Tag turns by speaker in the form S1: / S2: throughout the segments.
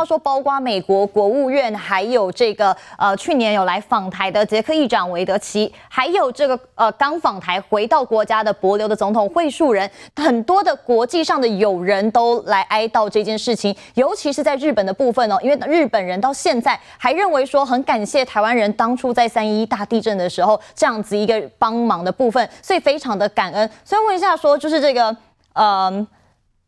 S1: 他说，包括美国国务院，还有这个呃，去年有来访台的捷克议长韦德奇，还有这个呃刚访台回到国家的帛流的总统惠树人，很多的国际上的友人都来哀悼这件事情。尤其是在日本的部分哦，因为日本人到现在还认为说很感谢台湾人当初在三一大地震的时候这样子一个帮忙的部分，所以非常的感恩。所以问一下说，就是这个呃。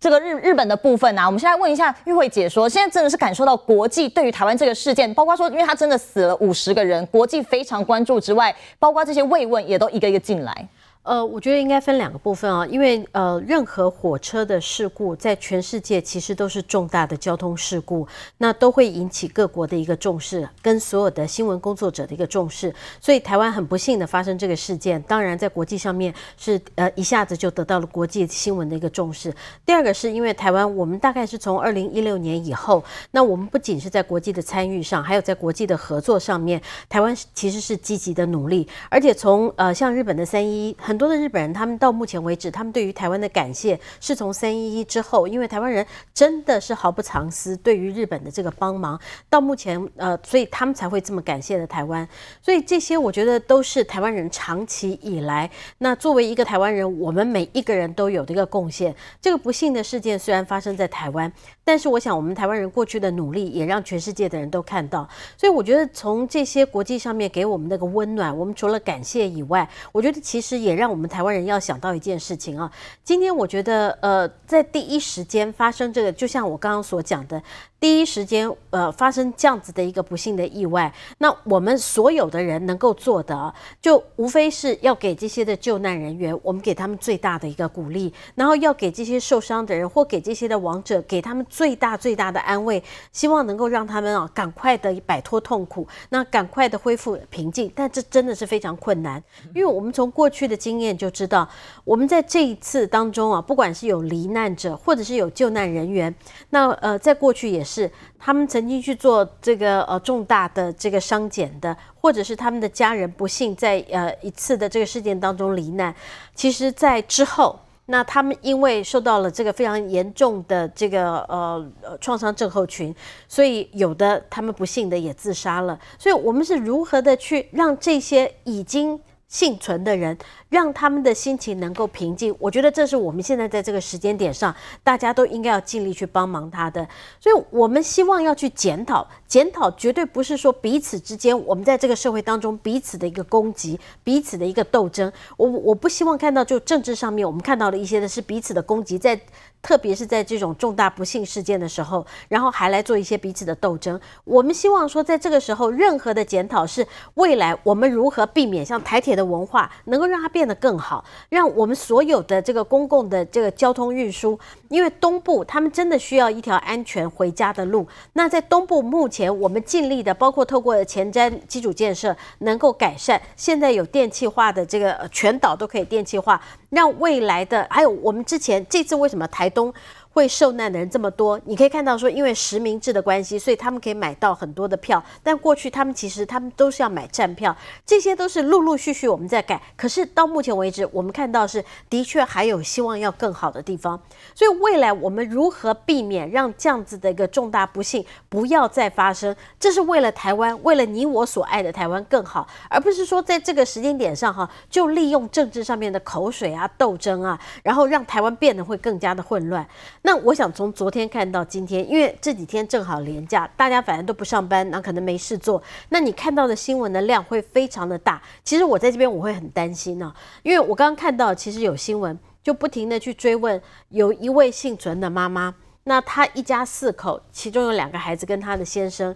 S1: 这个日日本的部分啊，我们现在问一下玉慧姐说，现在真的是感受到国际对于台湾这个事件，包括说，因为他真的死了五十个人，国际非常关注之外，包括这些慰问也都一个一个进来。
S2: 呃，我觉得应该分两个部分啊，因为呃，任何火车的事故在全世界其实都是重大的交通事故，那都会引起各国的一个重视，跟所有的新闻工作者的一个重视。所以台湾很不幸的发生这个事件，当然在国际上面是呃一下子就得到了国际新闻的一个重视。第二个是因为台湾，我们大概是从二零一六年以后，那我们不仅是在国际的参与上，还有在国际的合作上面，台湾其实是积极的努力，而且从呃像日本的三一。很多的日本人，他们到目前为止，他们对于台湾的感谢是从三一一之后，因为台湾人真的是毫不藏私，对于日本的这个帮忙，到目前呃，所以他们才会这么感谢的台湾。所以这些我觉得都是台湾人长期以来，那作为一个台湾人，我们每一个人都有的一个贡献。这个不幸的事件虽然发生在台湾，但是我想我们台湾人过去的努力也让全世界的人都看到。所以我觉得从这些国际上面给我们那个温暖，我们除了感谢以外，我觉得其实也让。让我们台湾人要想到一件事情啊，今天我觉得，呃，在第一时间发生这个，就像我刚刚所讲的。第一时间，呃，发生这样子的一个不幸的意外，那我们所有的人能够做的，就无非是要给这些的救难人员，我们给他们最大的一个鼓励，然后要给这些受伤的人或给这些的亡者，给他们最大最大的安慰，希望能够让他们啊赶快的摆脱痛苦，那赶快的恢复平静。但这真的是非常困难，因为我们从过去的经验就知道，我们在这一次当中啊，不管是有罹难者，或者是有救难人员，那呃，在过去也是。是他们曾经去做这个呃重大的这个伤检的，或者是他们的家人不幸在呃一次的这个事件当中罹难。其实，在之后，那他们因为受到了这个非常严重的这个呃创伤症候群，所以有的他们不幸的也自杀了。所以，我们是如何的去让这些已经幸存的人，让他们的心情能够平静，我觉得这是我们现在在这个时间点上，大家都应该要尽力去帮忙他的。所以，我们希望要去检讨，检讨绝对不是说彼此之间，我们在这个社会当中彼此的一个攻击，彼此的一个斗争。我我不希望看到，就政治上面我们看到的一些的是彼此的攻击，在特别是在这种重大不幸事件的时候，然后还来做一些彼此的斗争。我们希望说，在这个时候，任何的检讨是未来我们如何避免像台铁的文化能够让它变。得更好，让我们所有的这个公共的这个交通运输，因为东部他们真的需要一条安全回家的路。那在东部目前我们尽力的，包括透过前瞻基础建设能够改善，现在有电气化的这个全岛都可以电气化，让未来的还有我们之前这次为什么台东？会受难的人这么多，你可以看到说，因为实名制的关系，所以他们可以买到很多的票。但过去他们其实他们都是要买站票，这些都是陆陆续续我们在改。可是到目前为止，我们看到是的确还有希望要更好的地方。所以未来我们如何避免让这样子的一个重大不幸不要再发生？这是为了台湾，为了你我所爱的台湾更好，而不是说在这个时间点上哈，就利用政治上面的口水啊、斗争啊，然后让台湾变得会更加的混乱。那我想从昨天看到今天，因为这几天正好连假，大家反正都不上班，那可能没事做。那你看到的新闻的量会非常的大。其实我在这边我会很担心呢、因为我刚刚看到其实有新闻就不停的去追问，有一位幸存的妈妈，那她一家四口，其中有两个孩子跟她的先生。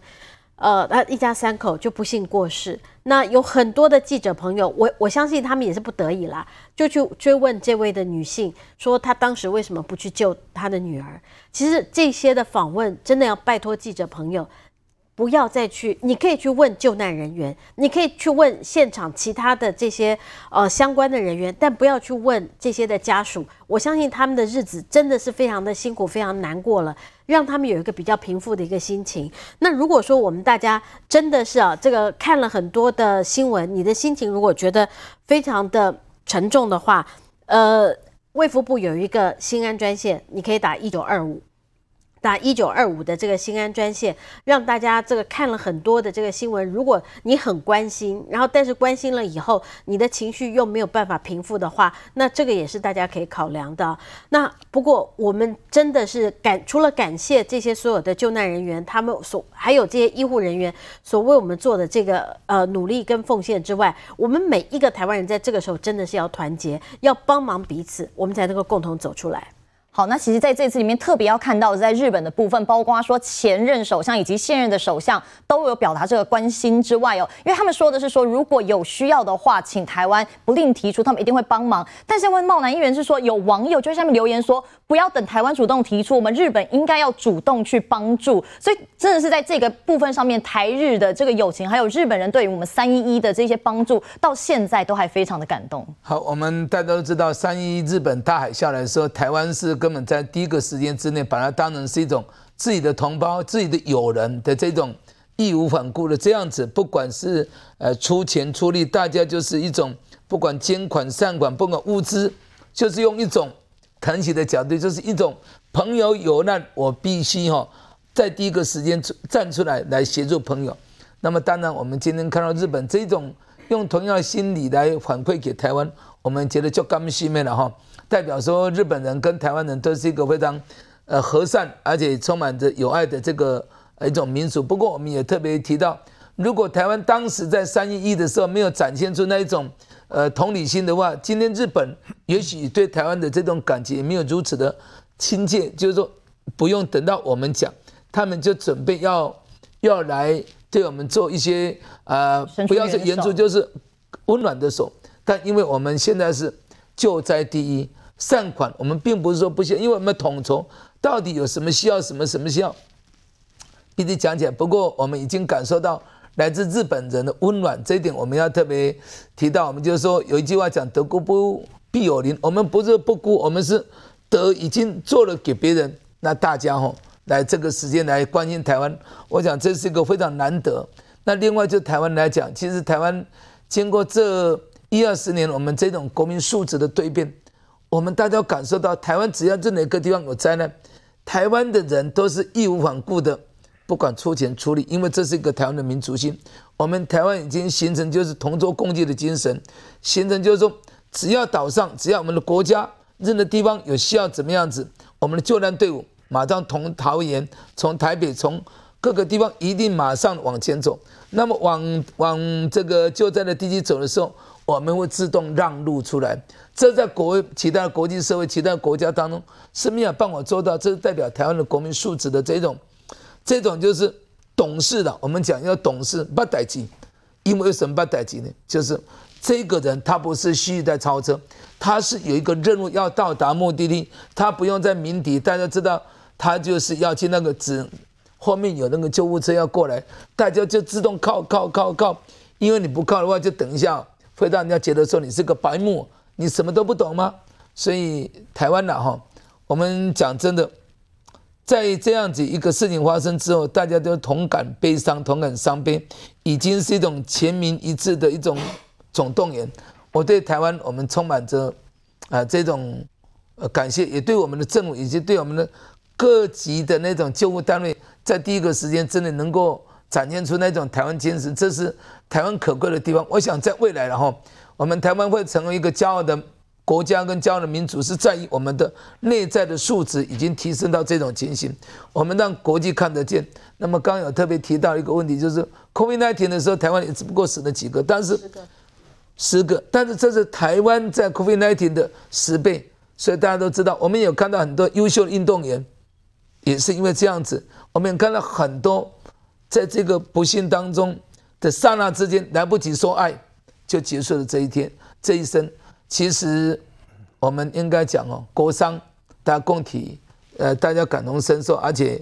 S2: 呃，他一家三口就不幸过世。那有很多的记者朋友，我我相信他们也是不得已啦，就去追问这位的女性，说她当时为什么不去救她的女儿。其实这些的访问，真的要拜托记者朋友。不要再去，你可以去问救难人员，你可以去问现场其他的这些呃相关的人员，但不要去问这些的家属。我相信他们的日子真的是非常的辛苦，非常难过了，让他们有一个比较平复的一个心情。那如果说我们大家真的是啊，这个看了很多的新闻，你的心情如果觉得非常的沉重的话，呃，卫福部有一个心安专线，你可以打一九二五。打一九二五的这个新安专线，让大家这个看了很多的这个新闻。如果你很关心，然后但是关心了以后，你的情绪又没有办法平复的话，那这个也是大家可以考量的。那不过我们真的是感除了感谢这些所有的救难人员，他们所还有这些医护人员所为我们做的这个呃努力跟奉献之外，我们每一个台湾人在这个时候真的是要团结，要帮忙彼此，我们才能够共同走出来。
S1: 好，那其实在这次里面特别要看到，在日本的部分，包括说前任首相以及现任的首相都有表达这个关心之外哦，因为他们说的是说，如果有需要的话，请台湾不吝提出，他们一定会帮忙。但是问茂楠议员是说，有网友就在下面留言说，不要等台湾主动提出，我们日本应该要主动去帮助。所以真的是在这个部分上面，台日的这个友情，还有日本人对于我们三一一的这些帮助，到现在都还非常的感动。
S3: 好，我们大家都知道，三一一日本大海啸来的时候，台湾是。根本在第一个时间之内，把它当成是一种自己的同胞、自己的友人的这种义无反顾的这样子，不管是呃出钱出力，大家就是一种不管捐款善款，不管物资，就是用一种疼惜的角度，就是一种朋友有难，我必须哈在第一个时间站出来来协助朋友。那么当然，我们今天看到日本这种用同样的心理来反馈给台湾，我们觉得就甘心了哈。代表说，日本人跟台湾人都是一个非常，呃和善而且充满着友爱的这个一种民族。不过，我们也特别提到，如果台湾当时在三一一的时候没有展现出那一种，呃同理心的话，今天日本也许对台湾的这种感情也没有如此的亲切。就是说，不用等到我们讲，他们就准备要要来对我们做一些，呃，不要说援助，就是温暖的手。但因为我们现在是救灾第一。善款，我们并不是说不行，因为我们统筹到底有什么需要，什么什么需要，一直讲起来。不过我们已经感受到来自日本人的温暖，这一点我们要特别提到。我们就是说有一句话讲“德孤不必有邻”，我们不是不孤，我们是德已经做了给别人。那大家吼来这个时间来关心台湾，我想这是一个非常难得。那另外就台湾来讲，其实台湾经过这一二十年，我们这种国民素质的蜕变。我们大家感受到，台湾只要任何一个地方有灾难，台湾的人都是义无反顾的，不管出钱出力，因为这是一个台湾的民族性。我们台湾已经形成就是同舟共济的精神，形成就是说，只要岛上，只要我们的国家任何地方有需要怎么样子，我们的救难队伍马上从桃园、从台北、从各个地方一定马上往前走。那么往往这个救灾的地区走的时候，我们会自动让路出来。这在国其他的国际社会、其他的国家当中是没有办法做到，这是代表台湾的国民素质的这种，这种就是懂事的。我们讲要懂事，不待急。因为什么不待急呢？就是这个人他不是蓄意在超车，他是有一个任务要到达目的地，他不用在鸣笛。大家知道，他就是要去那个指后面有那个救护车要过来，大家就自动靠靠靠靠。因为你不靠的话，就等一下会让人家觉得说你是个白目。你什么都不懂吗？所以台湾呐，哈，我们讲真的，在这样子一个事情发生之后，大家都同感悲伤，同感伤悲，已经是一种全民一致的一种总动员。我对台湾，我们充满着啊这种呃感谢，也对我们的政府以及对我们的各级的那种救护单位，在第一个时间真的能够展现出那种台湾精神，这是台湾可贵的地方。我想在未来，然后。我们台湾会成为一个骄傲的国家跟骄傲的民族，是在于我们的内在的素质已经提升到这种情形，我们让国际看得见。那么刚刚有特别提到一个问题，就是 COVID-19 的时候，台湾也只不过死了几个，但是十个，十个，但是这是台湾在 COVID-19 的十倍，所以大家都知道，我们有看到很多优秀的运动员，也是因为这样子，我们也看到很多在这个不幸当中的刹那之间来不及说爱。就结束了这一天，这一生。其实我们应该讲哦，国殇大家共体，呃，大家感同身受。而且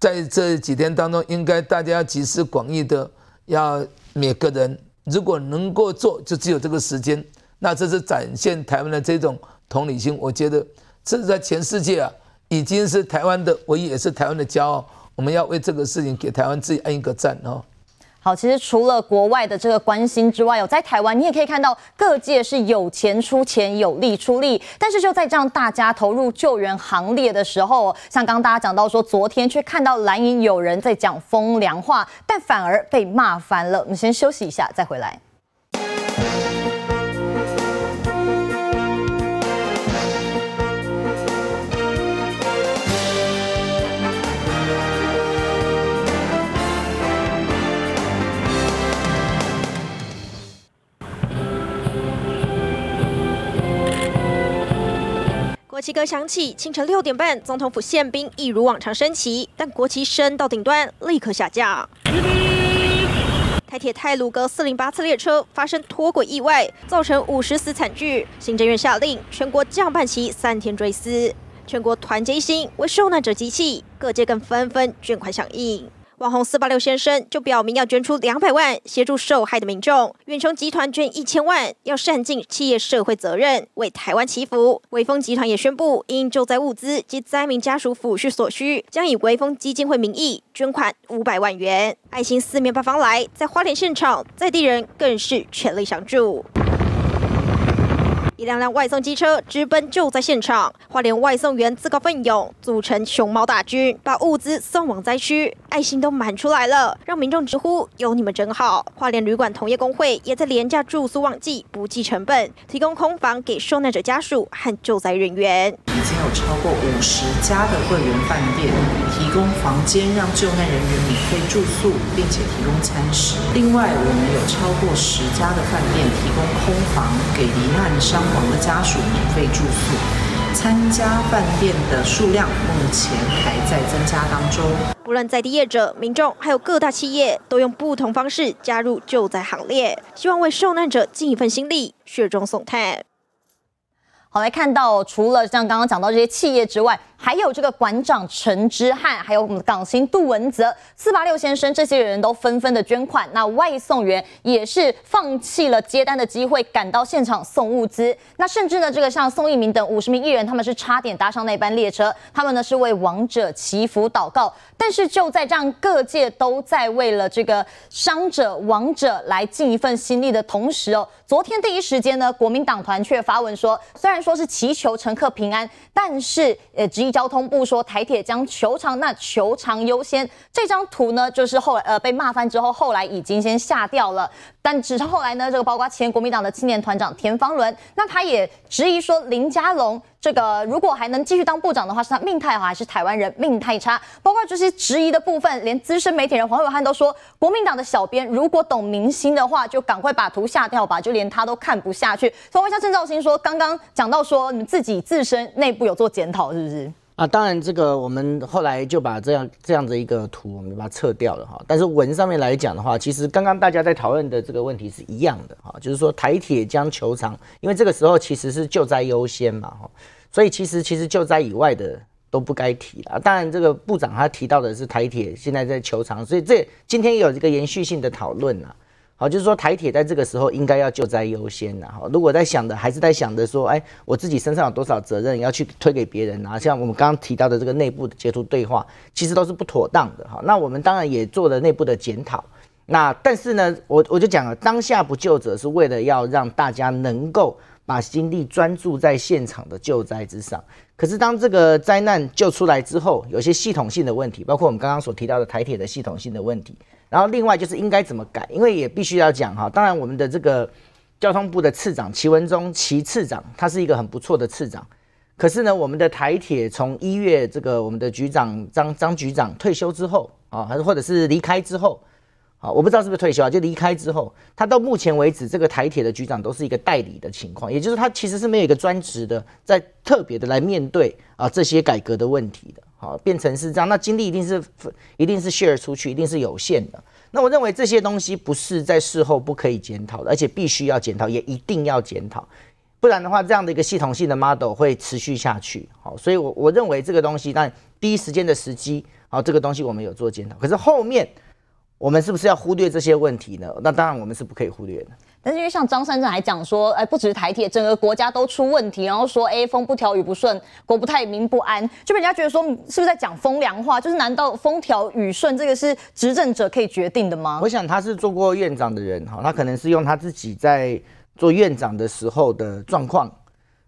S3: 在这几天当中，应该大家集思广益的，要每个人如果能够做，就只有这个时间。那这是展现台湾的这种同理心。我觉得这是在全世界啊，已经是台湾的唯一，也是台湾的骄傲。我们要为这个事情给台湾自己按一个赞哦。
S1: 好，其实除了国外的这个关心之外，有在台湾，你也可以看到各界是有钱出钱，有力出力。但是就在这样大家投入救援行列的时候，像刚刚大家讲到说，昨天却看到蓝营有人在讲风凉话，但反而被骂翻了。我们先休息一下，再回
S4: 来。旗歌响起，清晨六点半，总统府宪兵一如往常升旗，但国旗升到顶端立刻下降。台铁泰鲁阁四零八次列车发生脱轨意外，造成五十死惨剧。行政院下令全国降半旗三天追思，全国团结一心为受难者集气，各界更纷纷捐款响应。网红四八六先生就表明要捐出两百万协助受害的民众，远雄集团捐一千万，要善尽企业社会责任，为台湾祈福。威风集团也宣布，因救灾物资及灾民家属抚恤所需，将以威风基金会名义捐款五百万元。爱心四面八方来，在花莲现场，在地人更是全力相助。一辆辆外送机车直奔救灾现场，花莲外送员自告奋勇，组成熊猫大军，把物资送往灾区，爱心都满出来了，让民众直呼有你们真好。花莲旅馆同业工会也在廉价住宿旺季不计成本，提供空房给受难者家属和救灾人员。
S5: 已经有超过五十家的会员饭店提供房间，让救难人员免费住宿，并且提供餐食。另外，我们有超过十家的饭店提供空房给罹难伤亡的家属免费住宿，参加饭店的数量目前还在增加当中。
S4: 不论在地业者、民众，还有各大企业，都用不同方式加入救灾行列，希望为受难者尽一份心力，雪中送炭。
S1: 好，来看到除了像刚刚讲到这些企业之外。还有这个馆长陈之汉，还有我们的港星杜文泽、四八六先生，这些人都纷纷的捐款。那外送员也是放弃了接单的机会，赶到现场送物资。那甚至呢，这个像宋一鸣等五十名艺人，他们是差点搭上那班列车，他们呢是为亡者祈福祷告。但是就在这样各界都在为了这个伤者亡者来尽一份心力的同时哦，昨天第一时间呢，国民党团却发文说，虽然说说是祈求乘客平安，但是呃只。交通部说台铁将求偿，那求偿优先。这张图呢，就是后来呃被骂翻之后，后来已经先下掉了。但只是后来呢，这个包括前国民党的青年团长田方伦，那他也质疑说林佳龙这个如果还能继续当部长的话，是他命太好还是台湾人命太差？包括这些质疑的部分，连资深媒体人黄友汉都说，国民党的小编如果懂明星的话，就赶快把图下掉吧，就连他都看不下去。所以问一下郑兆兴说，刚刚讲到说你们自己自身内部有做检讨，是不是？
S6: 啊，当然，这个我们后来就把这样这样的一个图，我们把它撤掉了哈。但是文上面来讲的话，其实刚刚大家在讨论的这个问题是一样的哈，就是说台铁将球场，因为这个时候其实是救灾优先嘛哈，所以其实其实救灾以外的都不该提了。当然，这个部长他提到的是台铁现在在球场，所以这今天有一个延续性的讨论呐。好，就是说台铁在这个时候应该要救灾优先呐。哈，如果在想的还是在想着说，哎，我自己身上有多少责任要去推给别人啊？像我们刚刚提到的这个内部的截图对话，其实都是不妥当的。哈，那我们当然也做了内部的检讨。那但是呢，我我就讲了，当下不救者是为了要让大家能够把精力专注在现场的救灾之上。可是当这个灾难救出来之后，有些系统性的问题，包括我们刚刚所提到的台铁的系统性的问题。然后另外就是应该怎么改，因为也必须要讲哈。当然我们的这个交通部的次长齐文忠齐次长，他是一个很不错的次长。可是呢，我们的台铁从一月这个我们的局长张张局长退休之后啊，还是或者是离开之后啊，我不知道是不是退休啊，就离开之后，他到目前为止这个台铁的局长都是一个代理的情况，也就是他其实是没有一个专职的在特别的来面对啊这些改革的问题的。好，变成是这样，那精力一定是一定是 share 出去，一定是有限的。那我认为这些东西不是在事后不可以检讨的，而且必须要检讨，也一定要检讨，不然的话，这样的一个系统性的 model 会持续下去。好，所以我我认为这个东西，但第一时间的时机，好，这个东西我们有做检讨。可是后面我们是不是要忽略这些问题呢？那当然我们是不可以忽略的。
S1: 但是因为像张善政还讲说，哎，不只是台铁，整个国家都出问题，然后说，哎，风不调雨不顺，国不太民不安，就被人家觉得说，是不是在讲风凉话？就是难道风调雨顺这个是执政者可以决定的吗？
S6: 我想他是做过院长的人哈，他可能是用他自己在做院长的时候的状况，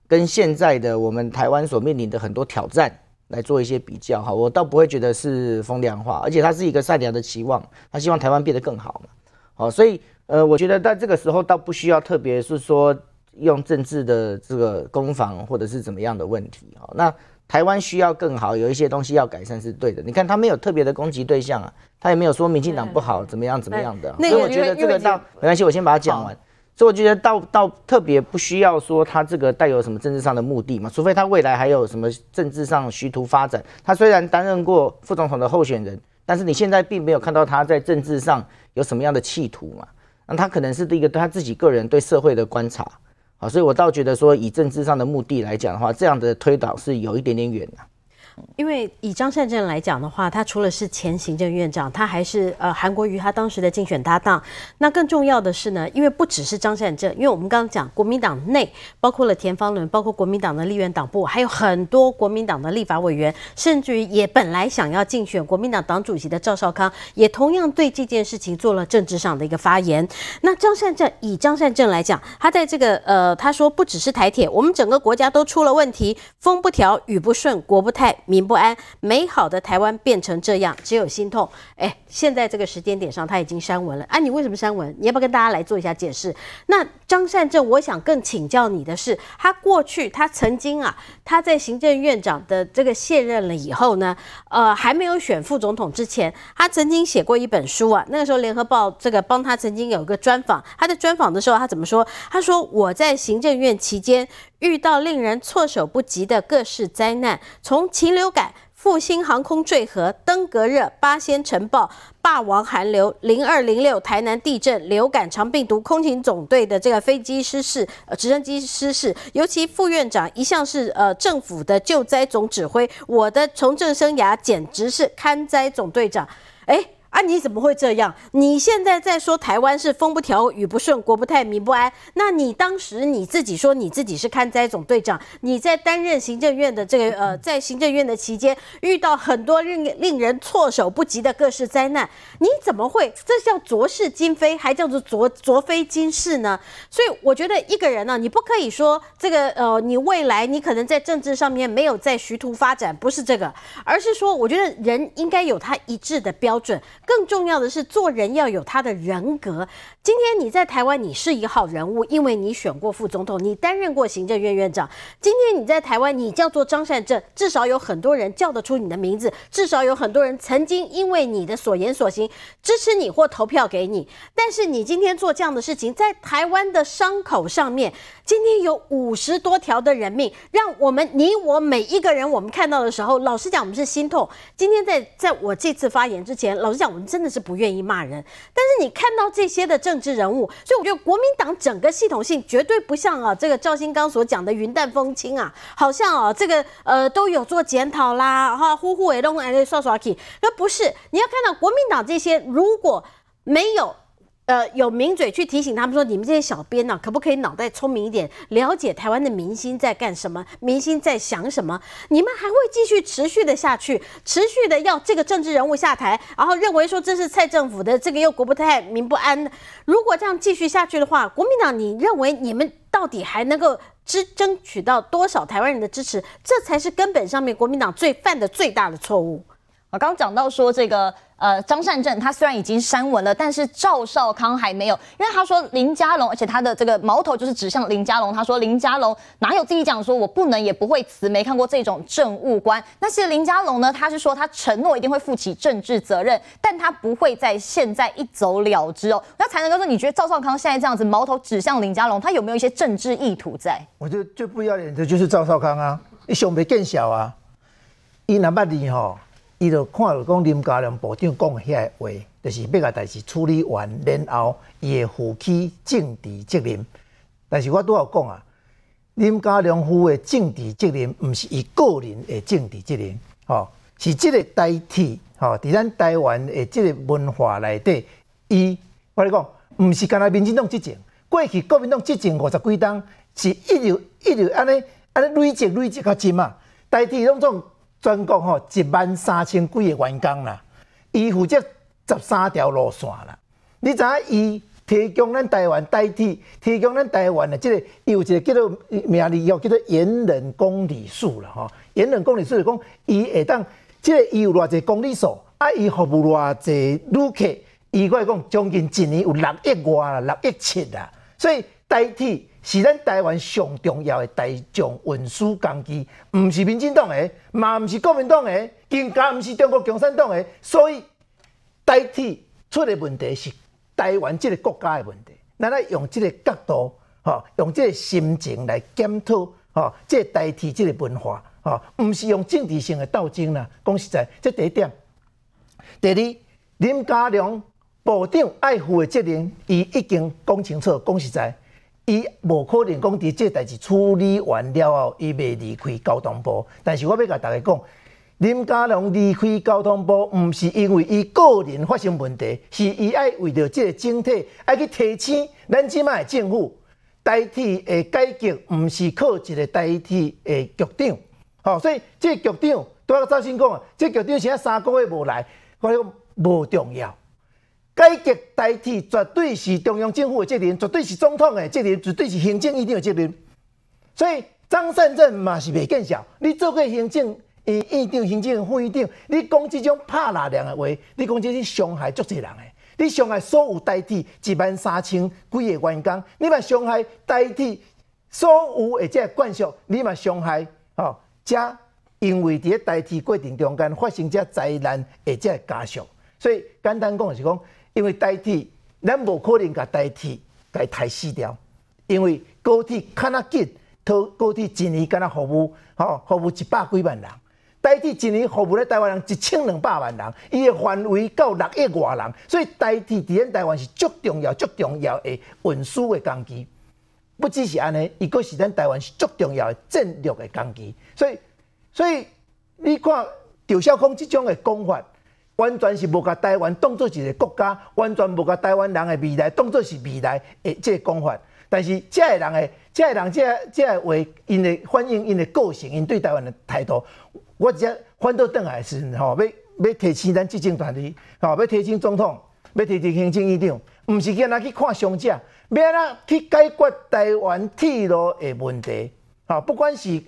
S6: 跟现在的我们台湾所面临的很多挑战来做一些比较哈。我倒不会觉得是风凉话，而且他是一个善良的期望，他希望台湾变得更好嘛。好，所以。呃，我觉得在这个时候倒不需要特别是说用政治的这个攻防或者是怎么样的问题哦。那台湾需要更好，有一些东西要改善是对的。你看他没有特别的攻击对象啊，他也没有说民进党不好怎么样怎么样的。所以我觉得这个倒没关系，我先把它讲完。所以我觉得倒倒特别不需要说他这个带有什么政治上的目的嘛，除非他未来还有什么政治上虚图发展。他虽然担任过副总统的候选人，但是你现在并没有看到他在政治上有什么样的企图嘛。那他可能是一个他自己个人对社会的观察，好，所以我倒觉得说，以政治上的目的来讲的话，这样的推导是有一点点远的。
S2: 因为以张善政来讲的话，他除了是前行政院长，他还是呃韩国瑜他当时的竞选搭档。那更重要的是呢，因为不只是张善政，因为我们刚刚讲国民党内包括了田方伦，包括国民党的立院党部，还有很多国民党的立法委员，甚至于也本来想要竞选国民党党主席的赵少康，也同样对这件事情做了政治上的一个发言。那张善政以张善政来讲，他在这个呃他说不只是台铁，我们整个国家都出了问题，风不调雨不顺，国不太。民不安，美好的台湾变成这样，只有心痛。哎，现在这个时间点上，他已经删文了。啊，你为什么删文？你要不要跟大家来做一下解释？那张善政，我想更请教你的是，他过去他曾经啊，他在行政院长的这个卸任了以后呢，呃，还没有选副总统之前，他曾经写过一本书啊。那个时候，联合报这个帮他曾经有个专访。他在专访的时候，他怎么说？他说：“我在行政院期间。”遇到令人措手不及的各式灾难，从禽流感、复兴航空坠河、登革热、八仙尘爆、霸王寒流、零二零六台南地震、流感、肠病毒、空勤总队的这个飞机失事、直升机失事，尤其副院长一向是呃政府的救灾总指挥，我的从政生涯简直是看灾总队长，诶啊！你怎么会这样？你现在在说台湾是风不调雨不顺，国不太民不安。那你当时你自己说你自己是看灾总队长，你在担任行政院的这个呃，在行政院的期间遇到很多令令人措手不及的各式灾难，你怎么会？这叫昨是今非，还叫做昨昨非今是呢？所以我觉得一个人呢、啊，你不可以说这个呃，你未来你可能在政治上面没有在徐图发展，不是这个，而是说我觉得人应该有他一致的标准。更重要的是，做人要有他的人格。今天你在台湾，你是一号人物，因为你选过副总统，你担任过行政院院长。今天你在台湾，你叫做张善政，至少有很多人叫得出你的名字，至少有很多人曾经因为你的所言所行支持你或投票给你。但是你今天做这样的事情，在台湾的伤口上面，今天有五十多条的人命，让我们你我每一个人，我们看到的时候，老实讲，我们是心痛。今天在在我这次发言之前，老实讲。我真的是不愿意骂人，但是你看到这些的政治人物，所以我觉得国民党整个系统性绝对不像啊，这个赵新刚所讲的云淡风轻啊，好像啊这个呃都有做检讨啦，哈呼呼哎弄哎刷刷去，那不是，你要看到国民党这些如果没有。呃，有名嘴去提醒他们说：“你们这些小编呢、可不可以脑袋聪明一点，了解台湾的民心在干什么，民心在想什么？你们还会继续持续的下去，持续的要这个政治人物下台，然后认为说这是蔡政府的这个又国不太民不安。如果这样继续下去的话，国民党，你认为你们到底还能够支争取到多少台湾人的支持？这才是根本上面国民党最犯的最大的错误。”
S1: 我刚刚讲到说这个。呃，张善政他虽然已经删文了，但是赵少康还没有，因为他说林佳龙，而且他的这个矛头就是指向林佳龙。他说林佳龙哪有自己讲说我不能也不会辞，没看过这种政务官。那其实林佳龙呢，他是说他承诺一定会负起政治责任，但他不会在现在一走了之哦。那才能够说，你觉得赵少康现在这样子矛头指向林佳龙，他有没有一些政治意图在？
S7: 我觉得最不要脸的就是赵少康啊，你想没更小啊，伊那么厉害。伊就看到讲林佳龙部长讲的遐个话，就是要甲代志处理完，然后伊会负起政治责任。但是我都要讲啊，林佳龙负的政治责任，毋是伊个人的政治责任，吼、是这个代替，吼，伫咱台湾的这个文化内底，伊我跟你讲，毋是干那民进党执政，过去国民党执政五十几冬，是一直一直安尼安尼累积累积较深啊。代替拢总全国吼一万三千几个员工啦，伊负责十三条路线啦。你知影伊提供咱台湾代替，提供咱台湾的即个，伊有一个叫做名字叫叫做延揽公里数啦，吼，延揽公里数是讲伊会当。即个伊有偌济公里数，啊，伊服务偌济旅客，伊可以讲将近一年有六亿外啦，六亿七啦。所以代替是咱台湾上重要的大众运输工具，毋是民进党的，嘛毋是国民党的，更加毋是中国共产党的。所以代替出的问题是台湾这个国家的问题。咱来用这个角度，吼，用这个心情来检讨，吼，这个台铁这个文化。吼，毋是用政治性的斗争啦。讲实在，这第一点。第二，林佳龙部长爱护的责任，伊已经讲清楚。讲实在，伊无可能讲伫这代志处理完了后，伊袂离开交通部。但是我要甲大家讲，林佳龙离开交通部，毋是因为伊个人发生问题，是伊爱为着即个整体，爱去提醒咱即卖政府，代替的改革，毋是靠一个代替的局长。好，所以即个局长都要早先讲啊，这个局长现在三个月无来，我讲无重要。改革代替绝对是中央政府的责任，绝对是总统的责任，绝对是行政院长的责任。所以张善政嘛是袂见笑，你做过行政院院长、行政副院长，你讲这种拍烂梁的话，你讲这是伤害足侪人的，你伤害所有代替一万三千几个员工，你嘛伤害代替所有的这个官属，你嘛伤害哦。加因为伫个代替过程中间发生这灾难，而且加速，所以简单讲是讲，因为代替咱无可能甲代替甲抬死掉，因为高铁较那紧，高高铁一年敢若服务，吼服务一百几万人，代替一年服务咧台湾人一千两百万人，伊个范围到六亿外人，所以代替伫咱台湾是足重要、足重要的运输的工具。不只是安尼，伊阁是咱台湾是足重要的战略的工具。所以，所以你看赵少康这种的讲法，完全是无把台湾当作一个国家，完全无把台湾人的未来当作是未来的这个讲法。但是这个人的，这个人这这话，因的反映因的个性，因对台湾的态度，我只反倒转来是吼，要要提醒咱执政团队，吼，要提醒总统，要提醒行政院长，毋是叫人去看伤者。要哪去解决台湾铁路的问题？吼，不管是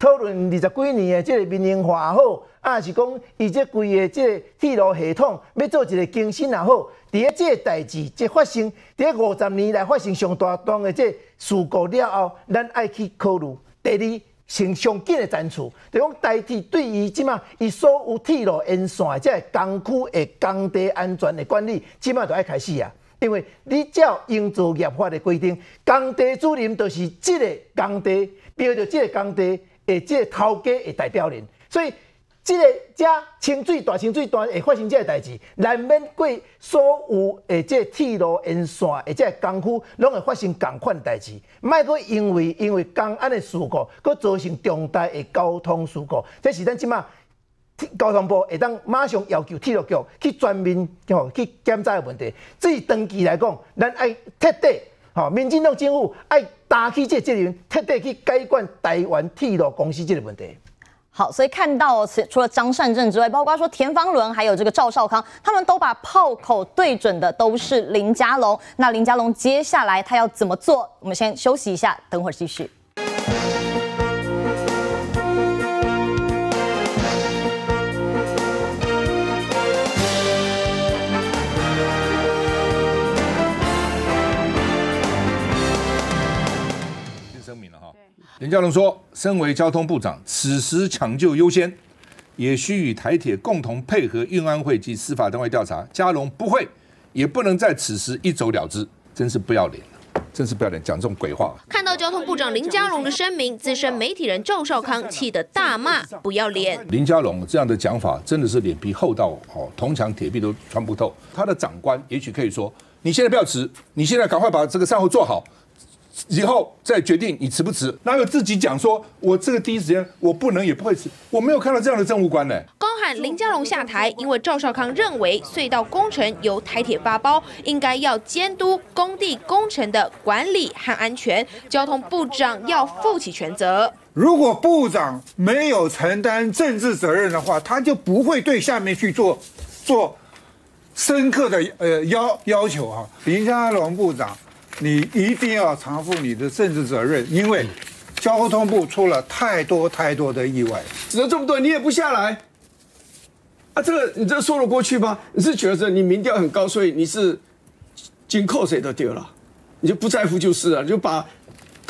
S7: 讨论二十几年的这个民营化也好，啊是讲伊这规个这铁路系统要做一个更新也好，伫个这个代志即发生，伫个五十年来发生上大段的这事故了后，咱爱去考虑。第二，先上紧的战处，就讲代替对于即马伊所有铁路沿线这个工区的工地安全的管理，即马就爱开始啊。因为你照营造业法的规定，工地主任就是这个工地标着这个工地的这个头家的代表人，所以即个遮清水大清水段会发生即个代志，难免过所有的即个铁路沿线的即个工区拢会发生同款代志，莫阁因为因为工安的事故，阁造成重大的交通事故，这是咱即马。交通部会当马上要求铁路局去全面吼去检查的问题。至于长期来讲，咱爱彻底吼，民进党政府爱担起这责任，彻底去解决台湾铁路公司这个问题。
S1: 好，所以看到除了张善政之外，包括说田方伦还有这个赵少康，他们都把炮口对准的都是林佳龙。那林佳龙接下来他要怎么做？我们先休息一下，等会儿继续。
S8: 林佳龙说：“身为交通部长，此时抢救优先，也需与台铁共同配合运安会及司法单位调查。佳龙不会，也不能在此时一走了之，真是不要脸，真是不要脸，讲这种鬼话。”
S4: 看到交通部长林佳龙的声明，资深媒体人赵少康气得大骂：“不要脸！”
S8: 林佳龙这样的讲法，真的是脸皮厚到哦，铜墙铁壁都穿不透。他的长官也许可以说：“你现在不要辞，你现在赶快把这个善后做好。”以后再决定你辞不辞，哪有自己讲说，我这个第一时间我不能也不会辞，我没有看到这样的政务官呢。
S4: 高喊林佳龙下台，因为赵少康认为隧道工程由台铁发包，应该要监督工地工程的管理和安全，交通部长要负起全责。
S9: 如果部长没有承担政治责任的话，他就不会对下面去做做深刻的呃要要求啊。林佳龙部长。你一定要偿付你的政治责任，因为交通部出了太多太多的意外。
S10: 指了这么多，你也不下来啊？这个你这说得过去吗？你是觉得你民调很高，所以你是紧扣谁都丢了，你就不在乎就是了，就把。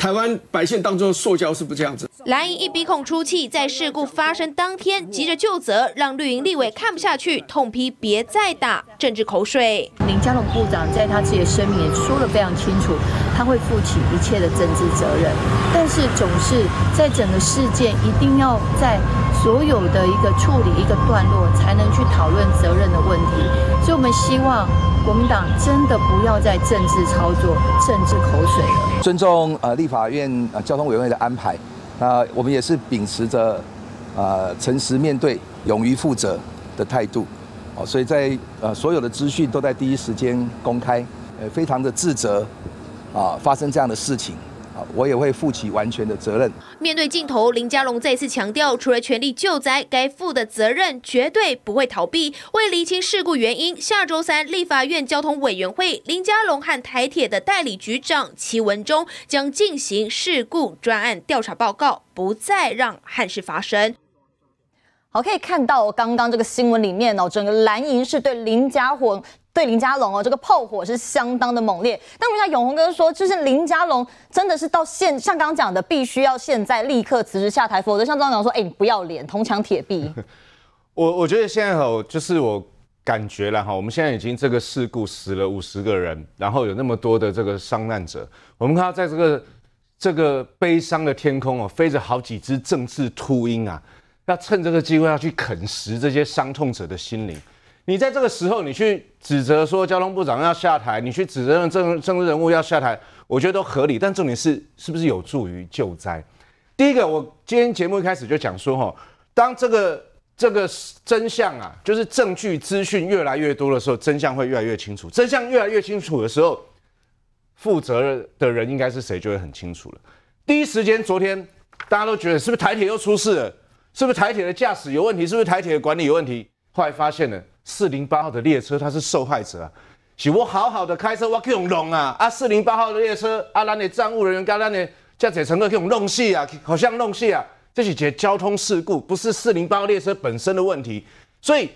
S10: 台湾百姓当作塑胶是不是这样子？
S4: 蓝营一鼻孔出气，在事故发生当天急着就责，让绿营立委看不下去，痛批别再打政治口水。
S11: 林佳龙部长在他自己的声明也说得非常清楚，他会负起一切的政治责任，但是总是在整个事件一定要在所有的一个处理一个段落，才能去讨论责任的问题。所以我们希望。国民党真的不要再政治操作、政治口水了。
S12: 尊重呃立法院呃交通委员会的安排，那、我们也是秉持着呃诚实面对、勇于负责的态度，哦，所以在呃所有的资讯都在第一时间公开，呃非常的自责啊、发生这样的事情。我也会负起完全的责任。
S4: 面对镜头，林佳龙再次强调，除了全力救灾，该负的责任绝对不会逃避。为厘清事故原因，下周三立法院交通委员会，林佳龙和台铁的代理局长齐文忠将进行事故专案调查报告，不再让憾事发生。
S1: 好，可以看到刚刚这个新闻里面哦，整个蓝营是对林佳龙。对林家龙哦，这个炮火是相当的猛烈。但我们像永鸿哥说，就是林家龙真的是到现像刚刚讲的，必须要现在立刻辞职下台，否则像张长说，哎，你不要脸，铜墙铁壁。
S13: 我我觉得现在哈，就是我感觉了哈，我们现在已经这个事故死了五十个人，然后有那么多的这个伤难者，我们看到在这个这个悲伤的天空哦，飞着好几只政治秃鹰啊，要趁这个机会要去啃食这些伤痛者的心灵。你在这个时候，你去指责说交通部长要下台，你去指责政政治人物要下台，我觉得都合理。但重点是，是不是有助于救灾？第一个，我今天节目一开始就讲说，哈，当这个这个真相啊，就是证据资讯越来越多的时候，真相会越来越清楚。真相越来越清楚的时候，负责的人应该是谁，就会很清楚了。第一时间，昨天大家都觉得是不是台铁又出事了？是不是台铁的驾驶有问题？是不是台铁的管理有问题？后来发现了。四零八号的列车，他是受害者啊！是我好好的开车，我去用弄啊！啊，四零八号的列车，啊，咱的站务人员跟咱的驾驶乘客去用弄死啊，好像弄死啊！这是节交通事故，不是四零八号列车本身的问题。所以，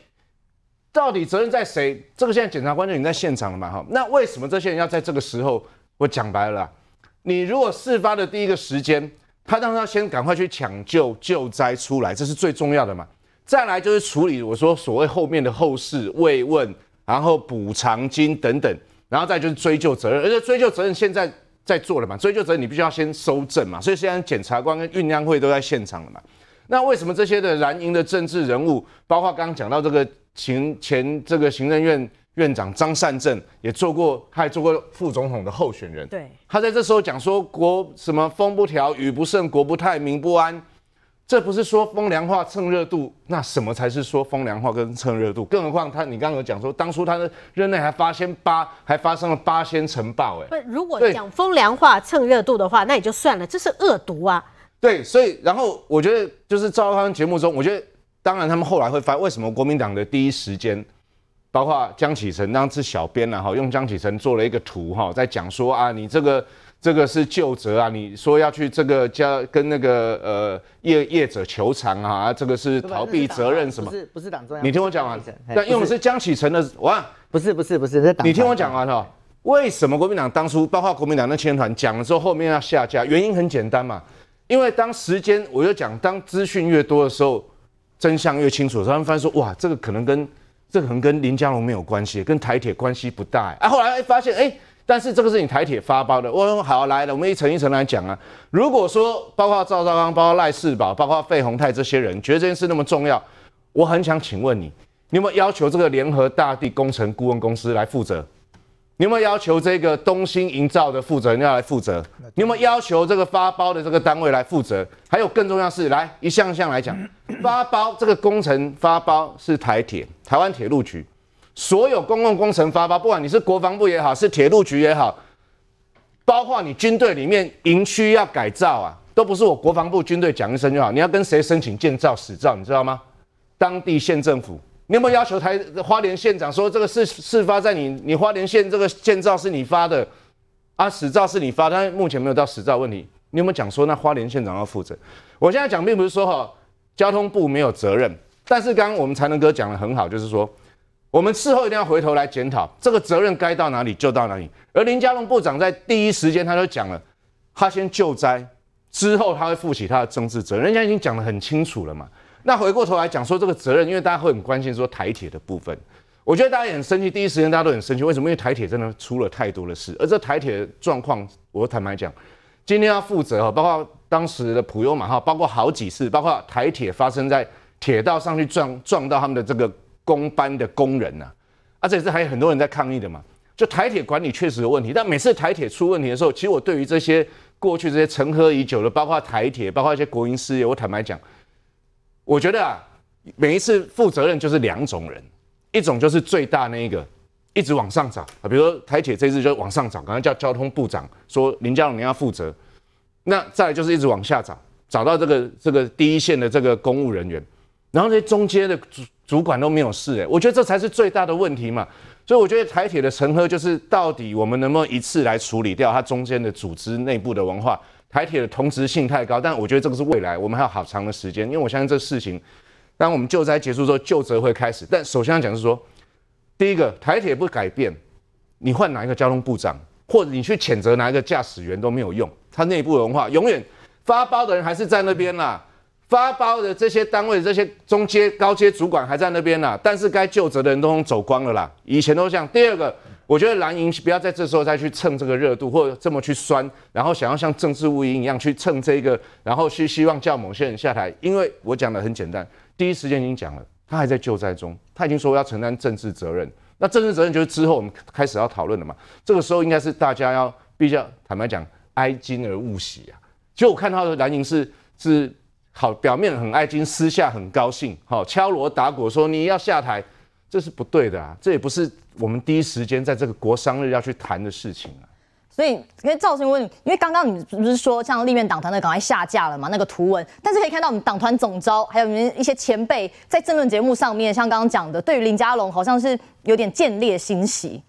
S13: 到底责任在谁？这个现在检察官就已经在现场了嘛？哈，那为什么这些人要在这个时候？我讲白了，你如果事发的第一个时间，他让他先赶快去抢救救灾出来，这是最重要的嘛？再来就是处理我说所谓后面的后事慰问，然后补偿金等等，然后再就是追究责任，而且追究责任现在在做了嘛，追究责任你必须要先收证嘛，所以现在检察官跟运安会都在现场了嘛。那为什么这些的蓝营的政治人物，包括刚刚讲到这个前前这个行政院院长张善政也做过，他还做过副总统的候选人，
S2: 对，
S13: 他在这时候讲说国什么风不调雨不顺国不泰民不安。这不是说风凉话蹭热度，那什么才是说风凉话跟蹭热度？更何况他，你刚刚有讲说，当初他的任内还发生八，还发生了八仙城爆，哎，
S2: 不，如果讲风凉话蹭热度的话，那也就算了，这是恶毒啊。
S13: 对，所以然后我觉得就是赵康节目中，我觉得当然他们后来会发，为什么国民党的第一时间，包括江启臣当时小编啊，哈，用江启臣做了一个图哈，在讲说啊，你这个。这个是旧责啊！你说要去这个家跟那个呃业业者求偿啊，这个是逃避责任什么？
S6: 不是不是党中央。
S13: 你听我讲完，但用的是江启臣的哇，
S6: 不是不是不是，是党。
S13: 你听我讲完哈，为什么国民党当初包括国民党那青团讲了之后，后面要下架？原因很简单嘛，因为当时间我就讲，当资讯越多的时候，真相越清楚他们发现说哇，这个可能跟这个可能跟林佳龙没有关系，跟台铁关系不大。啊，后来发现哎。但是这个是你台铁发包的，我说好来了，我们一层一层来讲啊。如果说包括赵少康、包括赖世宝、包括费鸿泰这些人觉得这件事那么重要，我很想请问你，你有没有要求这个联合大地工程顾问公司来负责？你有没有要求这个东兴营造的负责人要来负责？你有没有要求这个发包的这个单位来负责？还有更重要是，来一项项来讲，发包这个工程发包是台铁、台湾铁路局，所有公共工程发包，不管你是国防部也好，是铁路局也好，包括你军队里面营区要改造啊，都不是我国防部军队讲一声就好，你要跟谁申请建造、使造，你知道吗？当地县政府。你有没有要求台花莲县长说这个事事发在你你花莲县这个建造是你发的啊，使造是你发，但目前没有到使造问题。你有没有讲说那花莲县长要负责？我现在讲并不是说哈交通部没有责任，但是刚刚我们才能哥讲的很好，就是说我们事后一定要回头来检讨这个责任该到哪里就到哪里。而林佳龙部长在第一时间他就讲了，他先救灾，之后他会负起他的政治责任，人家已经讲得很清楚了嘛。那回过头来讲说这个责任，因为大家会很关心说台铁的部分，我觉得大家也很生气，第一时间大家都很生气，为什么？因为台铁真的出了太多的事，而这台铁的状况，我坦白讲，今天要负责哈，包括当时的普悠玛号，包括好几次，包括台铁发生在铁道上去撞撞到他们的这个工班的工人呐、啊，而且是还有很多人在抗议的嘛，就台铁管理确实有问题，但每次台铁出问题的时候，其实我对于这些过去这些陈疴已久的，包括台铁，包括一些国营事业，我坦白讲。我觉得啊，每一次负责任就是两种人，一种就是最大那一个，一直往上涨。啊，比如说台铁这次就往上涨，刚才叫交通部长说林佳龙你要负责，那再就是一直往下找，找到这个这个第一线的这个公务人员，然后这些中间的主管都没有事哎，我觉得这才是最大的问题嘛，所以我觉得台铁的陈牖就是到底我们能不能一次来处理掉它中间的组织内部的文化。台铁的同质性太高，但我觉得这个是未来，我们还有好长的时间，因为我相信这事情，当我们救灾结束之后，救责会开始。但首先要讲是说，第一个，台铁不改变，你换哪一个交通部长，或者你去谴责哪一个驾驶员都没有用，它内部文化永远发包的人还是在那边啦，发包的这些单位这些中阶、高阶主管还在那边啦，但是该就责的人都走光了啦，以前都这样。第二个。我觉得蓝营不要在这时候再去蹭这个热度，或者这么去酸，然后想要像政治乌蝇一样去蹭这个，然后去希望叫某些人下台。因为我讲的很简单，第一时间已经讲了，他还在救灾中，他已经说要承担政治责任。那政治责任就是之后我们开始要讨论的嘛。这个时候应该是大家要比较坦白讲，哀矜而勿喜啊。其实我看到的蓝营是是好，表面很爱金，私下很高兴，好敲锣打鼓说你要下台。这是不对的啊！这也不是我们第一时间在这个国商日要去谈的事情啊。
S1: 所以，因为造成问题，因为刚刚你不是说像立院党团的赶快下架了嘛？那个图文，但是可以看到我们党团总召还有你们一些前辈在政论节目上面，像刚刚讲的，对于林佳龙好像是有点见猎心喜。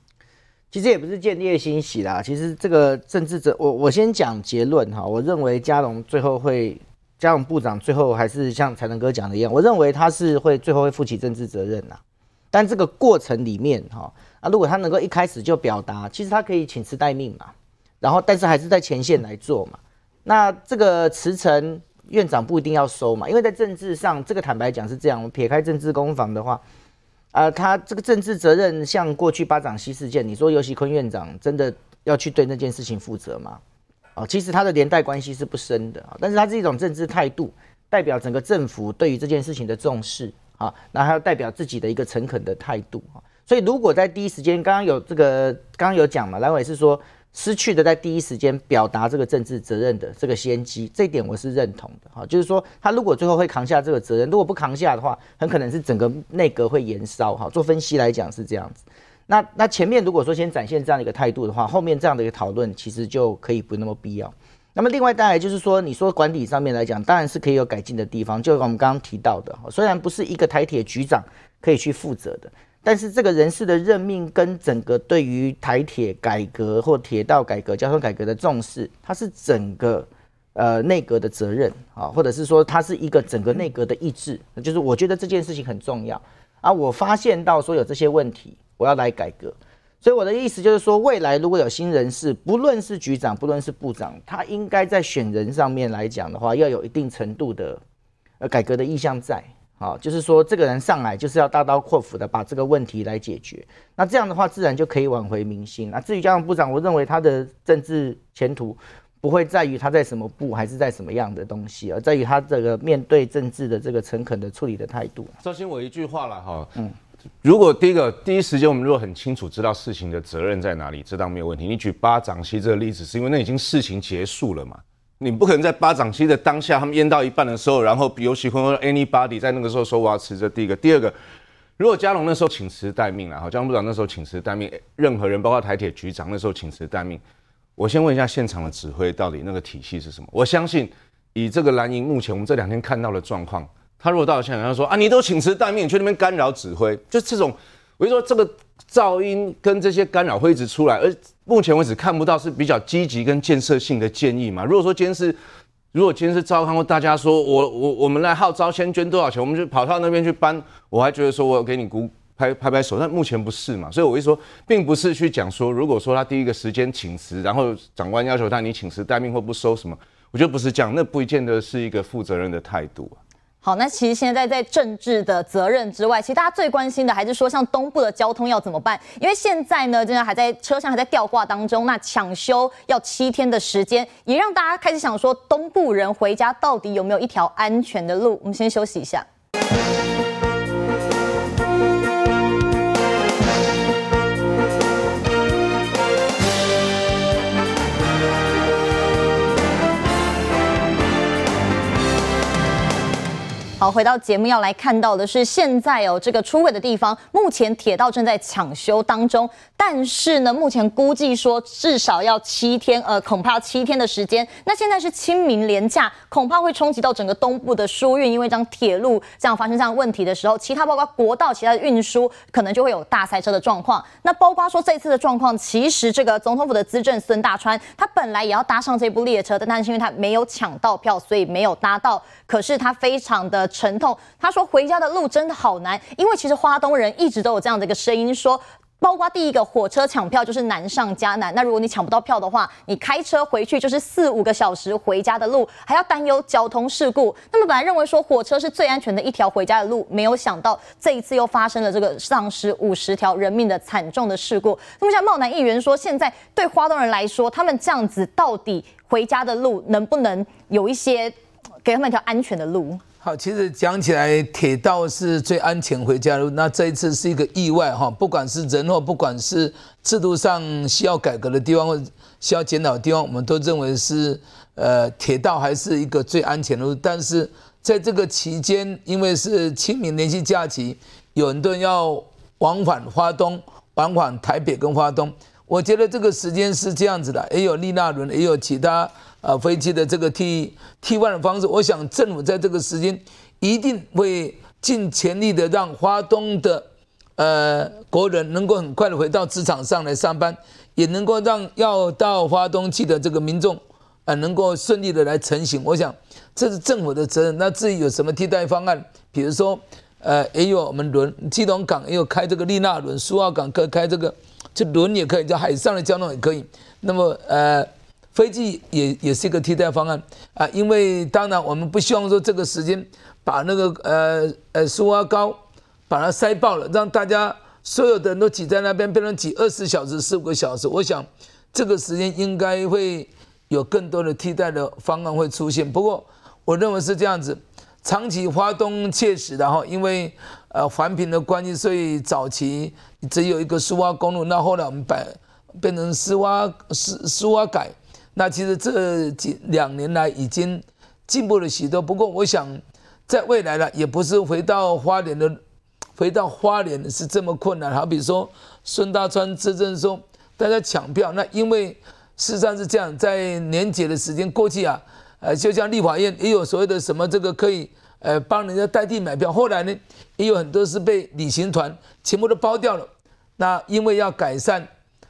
S6: 其实也不是见猎心喜啦，其实这个政治者，我我先讲结论哈。我认为佳龙最后会，佳龙部长最后还是像才能哥讲的一样，我认为他是会最后会负起政治责任呐。但这个过程里面，哈啊，如果他能够一开始就表达，其实他可以请辞待命嘛，然后但是还是在前线来做嘛。那这个辞呈院长不一定要收嘛，因为在政治上，这个坦白讲是这样，我们撇开政治攻防的话，啊、呃，他这个政治责任，像过去巴掌溪事件，你说游锡堃院长真的要去对那件事情负责吗？啊，其实他的连带关系是不深的啊，但是他是一种政治态度，代表整个政府对于这件事情的重视。好，那还要代表自己的一个诚恳的态度啊，所以如果在第一时间，刚刚有这个，刚刚有讲嘛，蓝委是说失去的在第一时间表达这个政治责任的这个先机，这一点我是认同的哈，就是说他如果最后会扛下这个责任，如果不扛下的话，很可能是整个内阁会延烧哈。做分析来讲是这样子，那那前面如果说先展现这样的一个态度的话，后面这样的一个讨论其实就可以不那么必要。那么另外当然就是说，你说管理上面来讲，当然是可以有改进的地方。就我们刚刚提到的，虽然不是一个台铁局长可以去负责的，但是这个人事的任命跟整个对于台铁改革或铁道改革、交通改革的重视，它是整个呃内阁的责任啊，或者是说它是一个整个内阁的意志，就是我觉得这件事情很重要啊。我发现到说有这些问题，我要来改革。所以我的意思就是说，未来如果有新人事，不论是局长，不论是部长，他应该在选人上面来讲的话，要有一定程度的呃改革的意向在。好，就是说这个人上来就是要大刀阔斧的把这个问题来解决。那这样的话，自然就可以挽回民心。那至于交通部长，我认为他的政治前途不会在于他在什么部，还是在什么样的东西，而在于他这个面对政治的这个诚恳的处理的态度。
S13: 首先我一句话了哈，嗯。如果第一个第一时间我们如果很清楚知道事情的责任在哪里，这当没有问题。你举巴掌溪这个例子，是因为那已经事情结束了嘛？你不可能在巴掌溪的当下，他们淹到一半的时候，然后游锡堃或 anybody 在那个时候说我要辞职。第一个，第二个，如果佳龙那时候请辞待命了，哈，交通部长那时候请辞待命，任何人包括台铁局长那时候请辞待命，我先问一下现场的指挥到底那个体系是什么？我相信以这个蓝营目前我们这两天看到的状况，他如果到了现场，他说啊，你都请辞待命，你去那边干扰指挥，就这种，我就说这个噪音跟这些干扰会一直出来，而。目前为止看不到是比较积极跟建设性的建议嘛？如果说今天是，如果今天是召开，大家说我我我们来号召先捐多少钱，我们就跑到那边去搬，我还觉得说我给你鼓拍拍拍手，但目前不是嘛？所以我一说，并不是去讲说，如果说他第一个时间请辞，然后长官要求他你请辞待命或不收什么，我觉得不是这样，那不见得是一个负责任的态度啊。
S1: 好，那其实现在在政治的责任之外，其实大家最关心的还是说，像东部的交通要怎么办？因为现在呢，真的还在车上还在吊挂当中，那抢修要七天的时间，也让大家开始想说，东部人回家到底有没有一条安全的路？我们先休息一下。回到节目要来看到的是，现在哦，这个出轨的地方，目前铁道正在抢修当中，但是呢，目前估计说至少要七天，呃，恐怕要七天的时间。那现在是清明连假，恐怕会冲击到整个东部的疏运，因为当铁路这样发生这样问题的时候，其他包括国道其他的运输可能就会有大塞车的状况。那包括说这次的状况，其实这个总统府的资政孙大川，他本来也要搭上这部列车，但但是因为他没有抢到票，所以没有搭到。可是他非常的 沉痛，他说回家的路真的好难，因为其实花东人一直都有这样的一个声音说，包括第一个火车抢票就是难上加难，那如果你抢不到票的话，你开车回去就是四五个小时回家的路，还要担忧交通事故。那么本来认为说火车是最安全的一条回家的路，没有想到这一次又发生了这个丧失五十条人命的惨重的事故。那么像茂南议员说，现在对花东人来说，他们这样子到底回家的路能不能有一些？给他们一条安全的路。
S3: 好，其实讲起来，铁道是最安全回家路。那这一次是一个意外哈，不管是人或不管是制度上需要改革的地方或需要检讨的地方，我们都认为是呃铁道还是一个最安全的路。但是在这个期间，因为是清明连续假期，有很多人要往返花东、往返台北跟花东。我觉得这个时间是这样子的，也有丽娜轮，也有其他。啊，飞机的这个替替换的方式，我想政府在这个时间一定会尽全力的让华东的呃国人能够很快的回到职场上来上班，也能够让要到华东去的这个民众呃能够顺利的来成行。我想这是政府的责任。那至于有什么替代方案，比如说呃也有我们轮基隆港也有开这个丽娜轮，苏澳港可以开这个，这轮也可以，叫海上的交通也可以。那么呃。飞机也也是一个替代方案啊，因为当然我们不希望说这个时间把那个呃呃苏花高把它塞爆了，让大家所有的人都挤在那边，变成挤二十小时、四五个小时。我想这个时间应该会有更多的替代的方案会出现。不过我认为是这样子，长期花东确实的哈，因为呃环评的关系，所以早期只有一个苏花公路，那后来我们把变成苏花苏苏花改。那其实这几两年来已经进步了许多，不过我想在未来呢，也不是回到花莲的，回到花莲是这么困难。好比说孙大川执政说大家抢票，那因为事实上是这样，在年节的时间过去啊，呃，就像立法院也有所谓的什么这个可以呃帮人家代替买票，后来呢也有很多是被旅行团全部都包掉了。那因为要改善。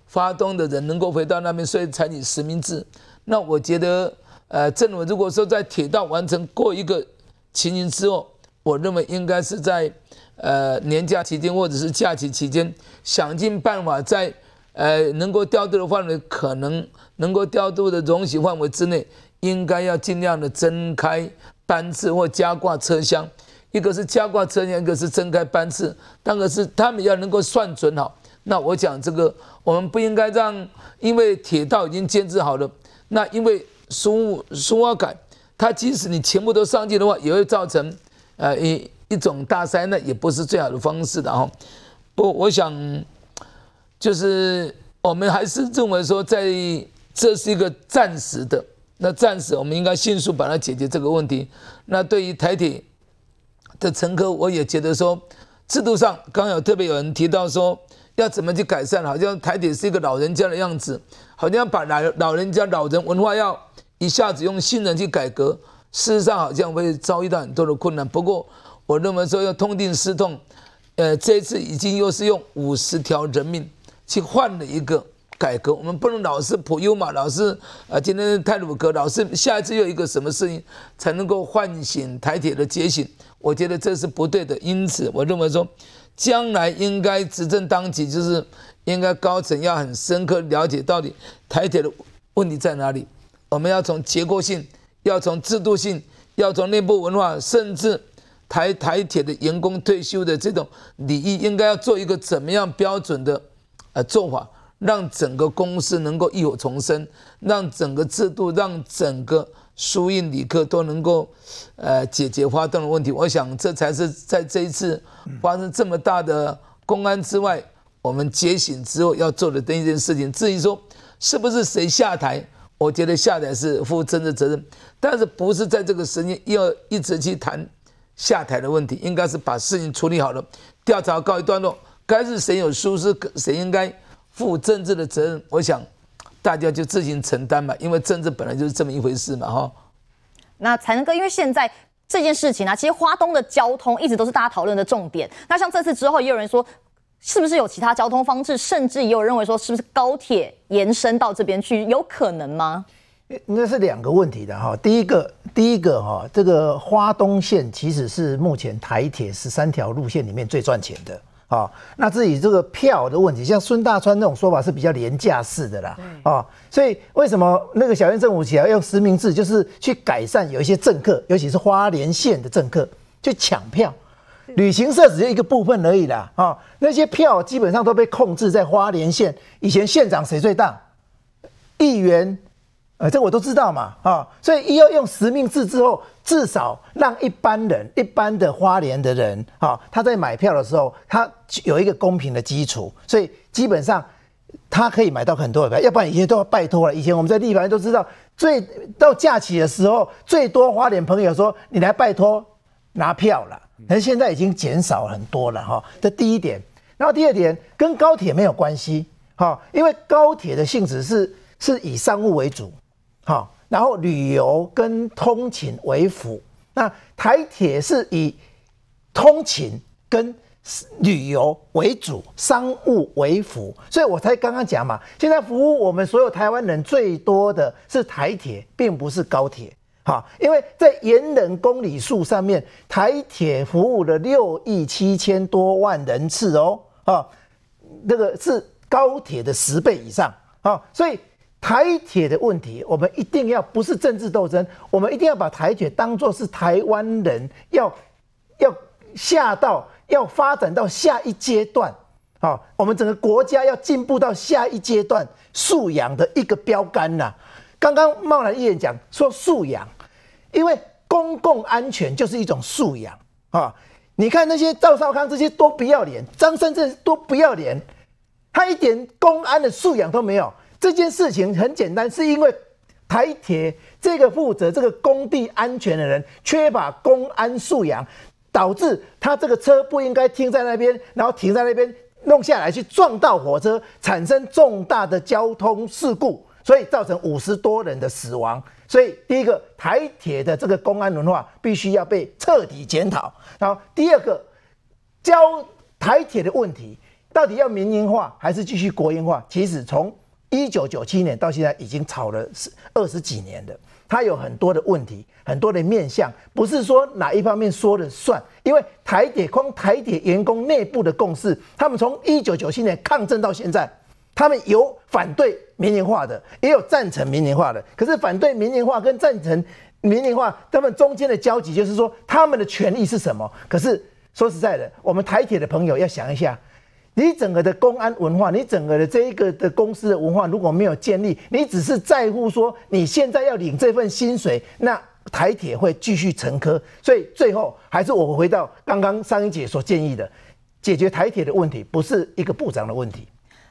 S3: 发东的人能够回到那边，所以采取实名制。那我觉得，呃，政府如果说在铁道完成过一个情形之后，我认为应该是在呃年假期间或者是假期期间，想尽办法在呃能够调度的范围，可能能够调度的容许范围之内，应该要尽量的增开班次或加挂车厢。一个是加挂车厢，一个是增开班次，当然是他们要能够算准好。那我讲这个，我们不应该让，因为铁道已经建制好了，那因为苏苏花改，它即使你全部都上去的话，也会造成呃一一种大灾难，也不是最好的方式的哈。不，我想就是我们还是认为说，在这是一个暂时的，那暂时我们应该迅速把它解决这个问题。那对于台铁的乘客，我也觉得说，制度上刚有特别有人提到说，要怎么去改善？好像台铁是一个老人家的样子，好像把老老人家老人文化要一下子用新人去改革，事实上好像会遭遇到很多的困难。不过我认为说要痛定思痛。呃，这次已经又是用五十条人命去换了一个改革，我们不能老是普悠玛，老是啊，今天太鲁阁，老是下一次又一个什么事情才能够唤醒台铁的觉醒？我觉得这是不对的。因此，我认为说，将来应该执政当局就是应该高层要很深刻了解到底台铁的问题在哪里，我们要从结构性，要从制度性，要从内部文化，甚至。台台铁的员工退休的这种礼仪，应该要做一个怎么样标准的呃做法，让整个公司能够浴火重生，让整个制度，让整个疏运旅客都能够呃解决发动的问题。我想这才是在这一次发生这么大的公安之外，我们觉醒之后要做的第一件事情。至于说是不是谁下台，我觉得下台是负政治责任，但是不是在这个时间要一直去谈。下台的问题，应该是把事情处理好了，调查告一段落，该是谁有疏失，谁应该负政治的责任，我想大家就自行承担嘛，因为政治本来就是这么一回事嘛，哈。
S1: 那才能够，因为现在这件事情啊，其实花东的交通一直都是大家讨论的重点。那像这次之后，也有人说，是不是有其他交通方式，甚至也有认为说，是不是高铁延伸到这边去，有可能吗？
S7: 那是两个问题的哈。第一个，第一个哈，这个花东线其实是目前台铁十三条路线里面最赚钱的啊。那至于这个票的问题，像孙大川那种说法是比较廉价式的啦啊。所以为什么那个小英政府起来用实名制，就是去改善有一些政客，尤其是花莲县的政客去抢票，旅行社只是一个部分而已啦啊。那些票基本上都被控制在花莲县，以前县长谁最大？议员。呃，这我都知道嘛，啊，所以一要用实名制之后，至少让一般人、一般的花莲的人，啊，他在买票的时候，他有一个公平的基础，所以基本上他可以买到很多的票，要不然以前都要拜托了。以前我们在立法院都知道，最到假期的时候，最多花莲朋友说你来拜托拿票了，但是现在已经减少很多了，哈。这第一点，然后第二点跟高铁没有关系，哈，因为高铁的性质是是以商务为主。好，然后旅游跟通勤为辅，那台铁是以通勤跟旅游为主，商务为辅，所以我才刚刚讲嘛，现在服务我们所有台湾人最多的是台铁，并不是高铁。好，因为在延人公里数上面，台铁服务了六亿七千多万人次哦，啊，那个是高铁的十倍以上啊，所以。台铁的问题，我们一定要不是政治斗争，我们一定要把台铁当作是台湾人要要下到要发展到下一阶段，好，我们整个国家要进步到下一阶段素养的一个标杆呐。刚刚贸然议员讲说素养，因为公共安全就是一种素养啊。你看那些赵少康这些多不要脸，张三这多不要脸，他一点公安的素养都没有。这件事情很简单，是因为台铁这个负责这个工地安全的人缺乏公安素养，导致他这个车不应该停在那边，然后停在那边弄下来去撞到火车，产生重大的交通事故，所以造成五十多人的死亡。所以第一个，台铁的这个公安文化必须要被彻底检讨。然后第二个，交台铁的问题到底要民营化还是继续国营化？其实从一九九七年到现在已经吵了十二十几年了，它有很多的问题，很多的面向，不是说哪一方面说了算。因为台铁光台铁员工内部的共识，他们从一九九七年抗争到现在，他们有反对民营化的，也有赞成民营化的。可是反对民营化跟赞成民营化，他们中间的交集就是说，他们的权益是什么？可是说实在的，我们台铁的朋友要想一下。你整个的公安文化，你整个的这一个的公司的文化如果没有建立，你只是在乎说你现在要领这份薪水，那台铁会继续沉疴。所以最后还是我回到刚刚上一姐所建议的，解决台铁的问题，不是一个部长的问题，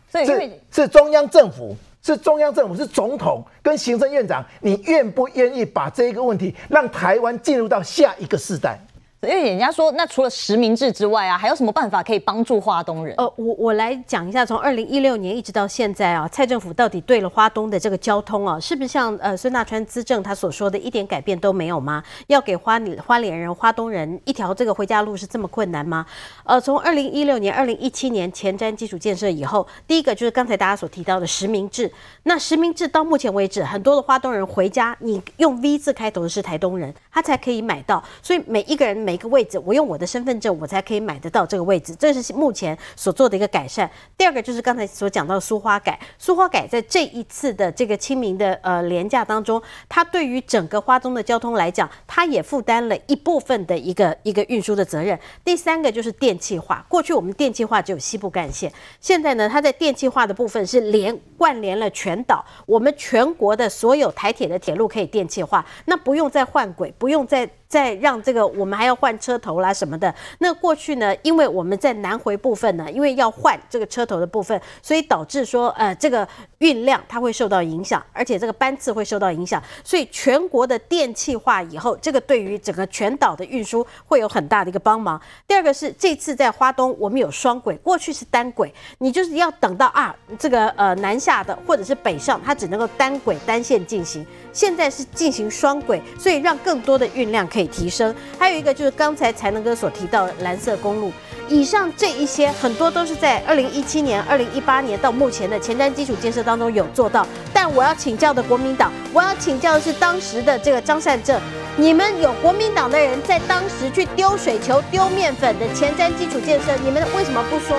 S1: 所以
S7: 是是中央政府，是中央政府，是总统跟行政院长，你愿不愿意把这一个问题让台湾进入到下一个世代？
S1: 因为人家说，那除了实名制之外啊，还有什么办法可以帮助花东人？
S2: 呃，我我来讲一下，从二零一六年一直到现在啊，蔡政府到底对了花东的这个交通啊，是不是像呃孙大川资政他所说的一点改变都没有吗？要给花花莲人、花东人一条这个回家路是这么困难吗？呃，从二零一六年、二零一七年前瞻基础建设以后，第一个就是刚才大家所提到的实名制。那实名制到目前为止，很多的花东人回家，你用 V 字开头的是台东人，他才可以买到，所以每一个人每一个位置，我用我的身份证，我才可以买得到这个位置，这是目前所做的一个改善。第二个就是刚才所讲到的苏花改，苏花改在这一次的这个清明的呃廉价当中，它对于整个花东的交通来讲，它也负担了一部分的一个一个运输的责任。第三个就是电气化，过去我们电气化只有西部干线，现在呢，它在电气化的部分是连贯连了全岛，我们全国的所有台铁的铁路可以电气化，那不用再换轨，不用再。再让这个我们还要换车头啦什么的，那过去呢，因为我们在南回部分呢，因为要换这个车头的部分，所以导致说呃这个运量它会受到影响，而且这个班次会受到影响，所以全国的电气化以后，这个对于整个全岛的运输会有很大的一个帮忙。第二个是这次在花东我们有双轨，过去是单轨，你就是要等到啊这个呃南下的或者是北上，它只能够单轨单线进行，现在是进行双轨，所以让更多的运量可以。提升，还有一个就是刚才才能哥所提到的蓝色公路，以上这一些很多都是在二零一七年、二零一八年到目前的前瞻基础建设当中有做到。但我要请教的国民党，我要请教的是当时的这个张善政，你们有国民党的人在当时去丢水球、丢面粉的前瞻基础建设，你们为什么不说？